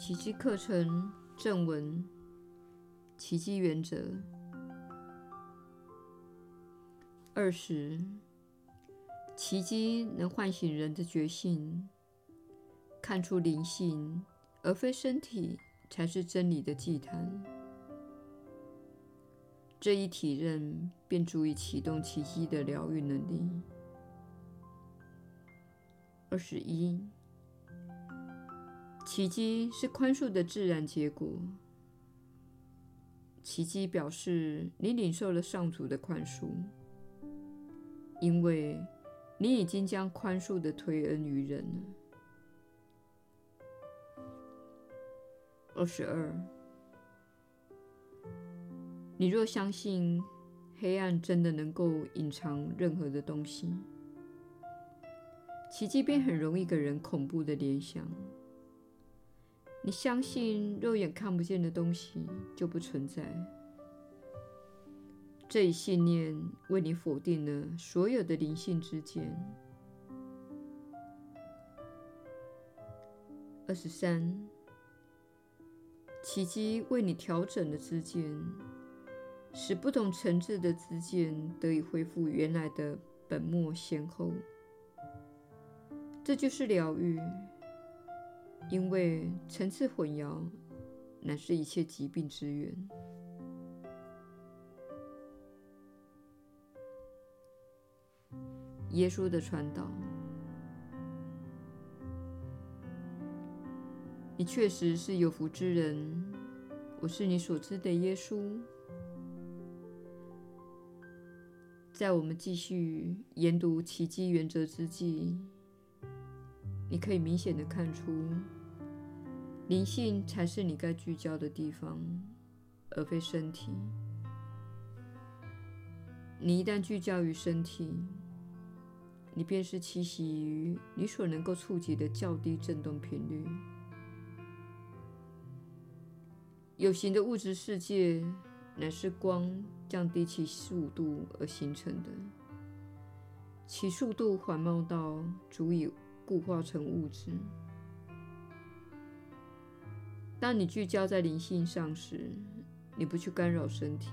奇迹课程正文：奇迹原则。二十，奇迹能唤醒人的觉性，看出灵性而非身体才是真理的祭坛。这一体认便足以启动奇迹的疗愈能力。二十一。奇迹是宽恕的自然结果。奇迹表示你领受了上主的宽恕，因为你已经将宽恕的推恩于人了。二十二，你若相信黑暗真的能够隐藏任何的东西，奇迹便很容易给人恐怖的联想。你相信肉眼看不见的东西就不存在，这一信念为你否定了所有的灵性知见。二十三，奇迹为你调整了知见，使不同层次的知见得以恢复原来的本末先后。这就是疗愈。因为层次混淆，乃是一切疾病之源。耶稣的传导，你确实是有福之人。我是你所知的耶稣。在我们继续研读奇迹原则之际，你可以明显的看出。灵性才是你该聚焦的地方，而非身体。你一旦聚焦于身体，你便是栖息于你所能够触及的较低振动频率。有形的物质世界乃是光降低其速度而形成的，其速度缓慢到足以固化成物质。当你聚焦在灵性上时，你不去干扰身体，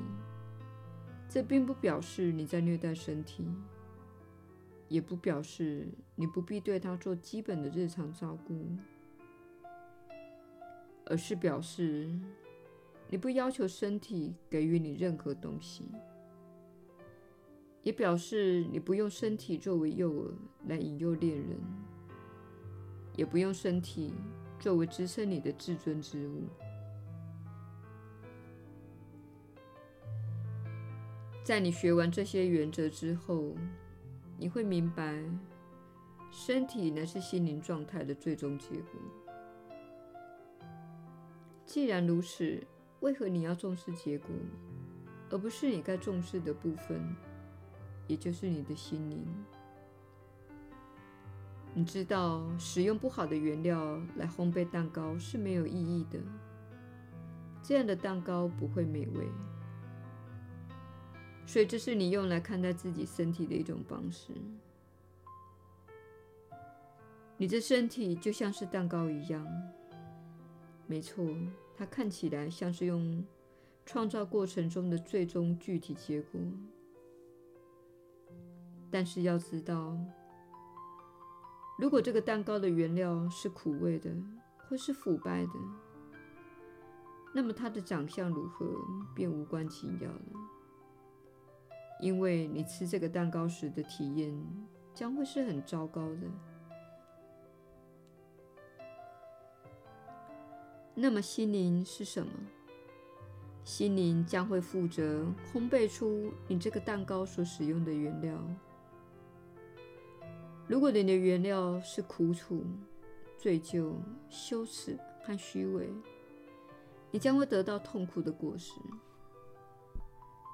这并不表示你在虐待身体，也不表示你不必对它做基本的日常照顾，而是表示你不要求身体给予你任何东西，也表示你不用身体作为诱饵来引诱恋人，也不用身体。作为支撑你的至尊之物，在你学完这些原则之后，你会明白，身体乃是心灵状态的最终结果。既然如此，为何你要重视结果，而不是你该重视的部分，也就是你的心灵？你知道，使用不好的原料来烘焙蛋糕是没有意义的。这样的蛋糕不会美味。所以，这是你用来看待自己身体的一种方式。你的身体就像是蛋糕一样，没错，它看起来像是用创造过程中的最终具体结果。但是要知道。如果这个蛋糕的原料是苦味的，或是腐败的，那么它的长相如何便无关紧要了。因为你吃这个蛋糕时的体验将会是很糟糕的。那么心灵是什么？心灵将会负责烘焙出你这个蛋糕所使用的原料。如果你的原料是苦楚、罪疚、羞耻和虚伪，你将会得到痛苦的果实。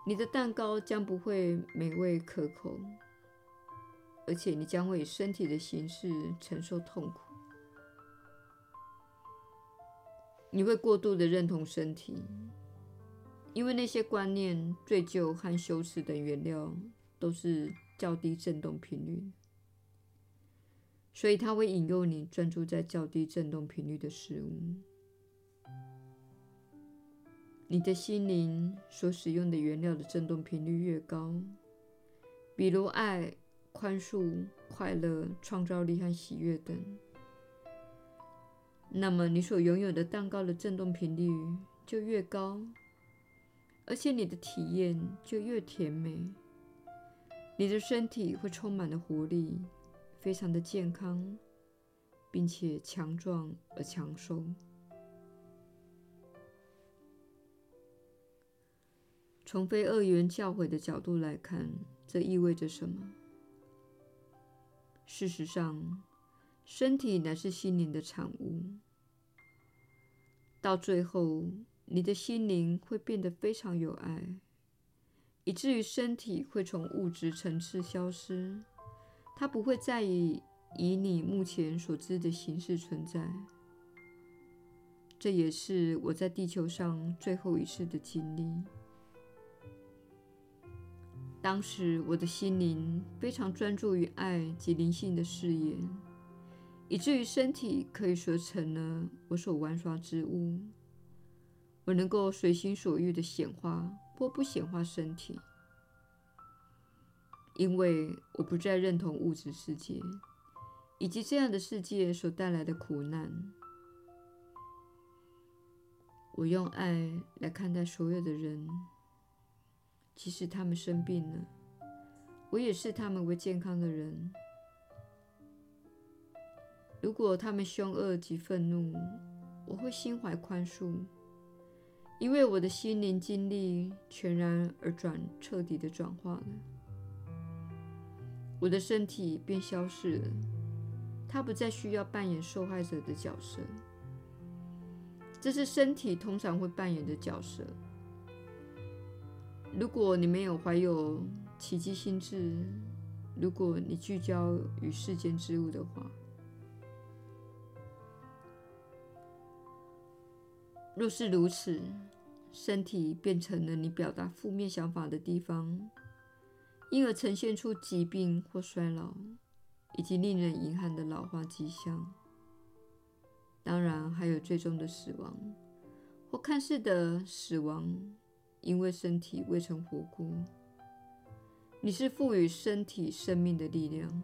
你的蛋糕将不会美味可口，而且你将会以身体的形式承受痛苦。你会过度的认同身体，因为那些观念、罪疚和羞耻等原料都是较低振动频率。所以，它会引诱你专注在较低振动频率的事物，你的心灵所使用的原料的振动频率越高，比如爱、宽恕、快乐、创造力和喜悦等，那么你所拥有的蛋糕的振动频率就越高，而且你的体验就越甜美。你的身体会充满了活力，非常的健康，并且强壮而强寿。从非二元教诲的角度来看，这意味着什么？事实上，身体乃是心灵的产物。到最后，你的心灵会变得非常有爱。以至于身体会从物质层次消失，它不会再以以你目前所知的形式存在。这也是我在地球上最后一次的经历。当时我的心灵非常专注于爱及灵性的事业，以至于身体可以说成了我所玩耍之物。我能够随心所欲的显化。或不显化身体，因为我不再认同物质世界以及这样的世界所带来的苦难。我用爱来看待所有的人，即使他们生病了，我也视他们为健康的人。如果他们凶恶及愤怒，我会心怀宽恕。因为我的心灵经历全然而转彻底的转化了，我的身体便消失了，它不再需要扮演受害者的角色。这是身体通常会扮演的角色。如果你没有怀有奇迹心智，如果你聚焦于世间之物的话。若是如此，身体变成了你表达负面想法的地方，因而呈现出疾病或衰老，以及令人遗憾的老化迹象。当然，还有最终的死亡，或看似的死亡，因为身体未曾活过。你是赋予身体生命的力量，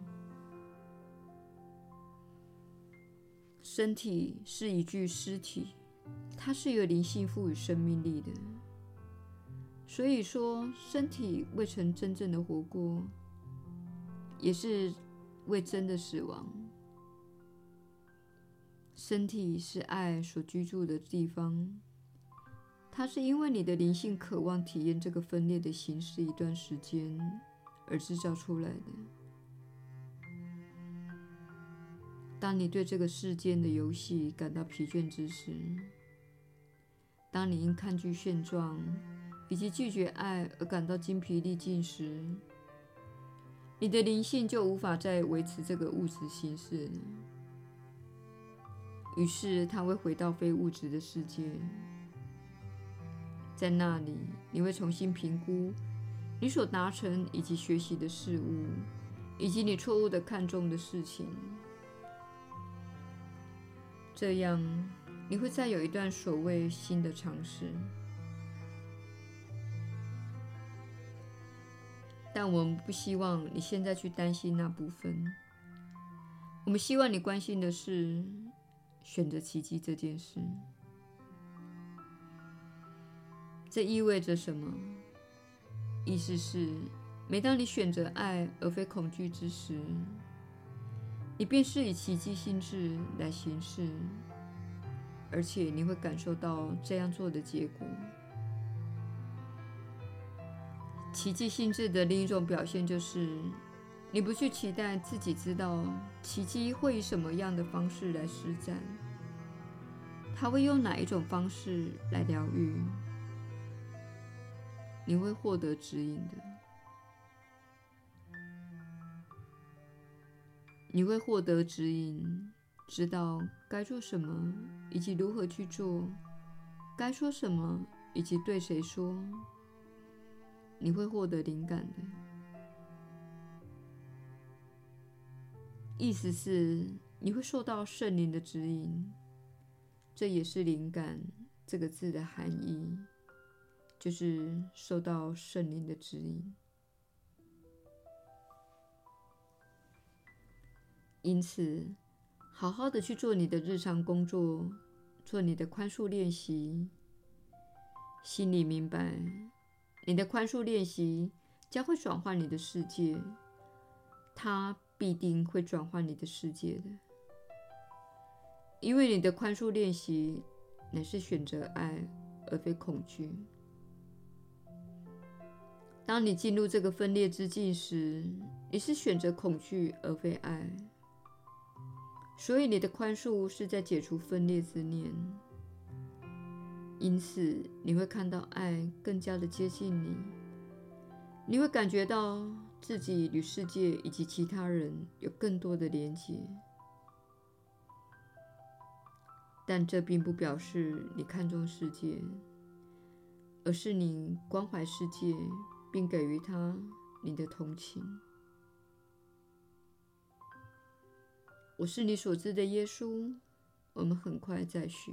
身体是一具尸体。它是由灵性赋予生命力的，所以说身体未曾真正的活过，也是未真的死亡。身体是爱所居住的地方，它是因为你的灵性渴望体验这个分裂的形式一段时间而制造出来的。当你对这个世间的游戏感到疲倦之时，当你因抗拒现状以及拒绝爱而感到精疲力尽时，你的灵性就无法再维持这个物质形式了。于是，它会回到非物质的世界，在那里，你会重新评估你所达成以及学习的事物，以及你错误的看重的事情。这样。你会再有一段所谓新的尝试，但我们不希望你现在去担心那部分。我们希望你关心的是选择奇迹这件事。这意味着什么？意思是，每当你选择爱而非恐惧之时，你便是以奇迹心智来行事。而且你会感受到这样做的结果。奇迹性质的另一种表现就是，你不去期待自己知道奇迹会以什么样的方式来施展，它会用哪一种方式来疗愈，你会获得指引的，你会获得指引。知道该做什么以及如何去做，该说什么以及对谁说，你会获得灵感的。意思是你会受到圣灵的指引，这也是灵感这个字的含义。就是受到圣灵的指引。因此，好好的去做你的日常工作，做你的宽恕练习，心里明白，你的宽恕练习将会转换你的世界，它必定会转换你的世界的，因为你的宽恕练习乃是选择爱而非恐惧。当你进入这个分裂之境时，你是选择恐惧而非爱。所以，你的宽恕是在解除分裂之念，因此你会看到爱更加的接近你，你会感觉到自己与世界以及其他人有更多的连接。但这并不表示你看重世界，而是你关怀世界，并给予他你的同情。我是你所知的耶稣。我们很快再续。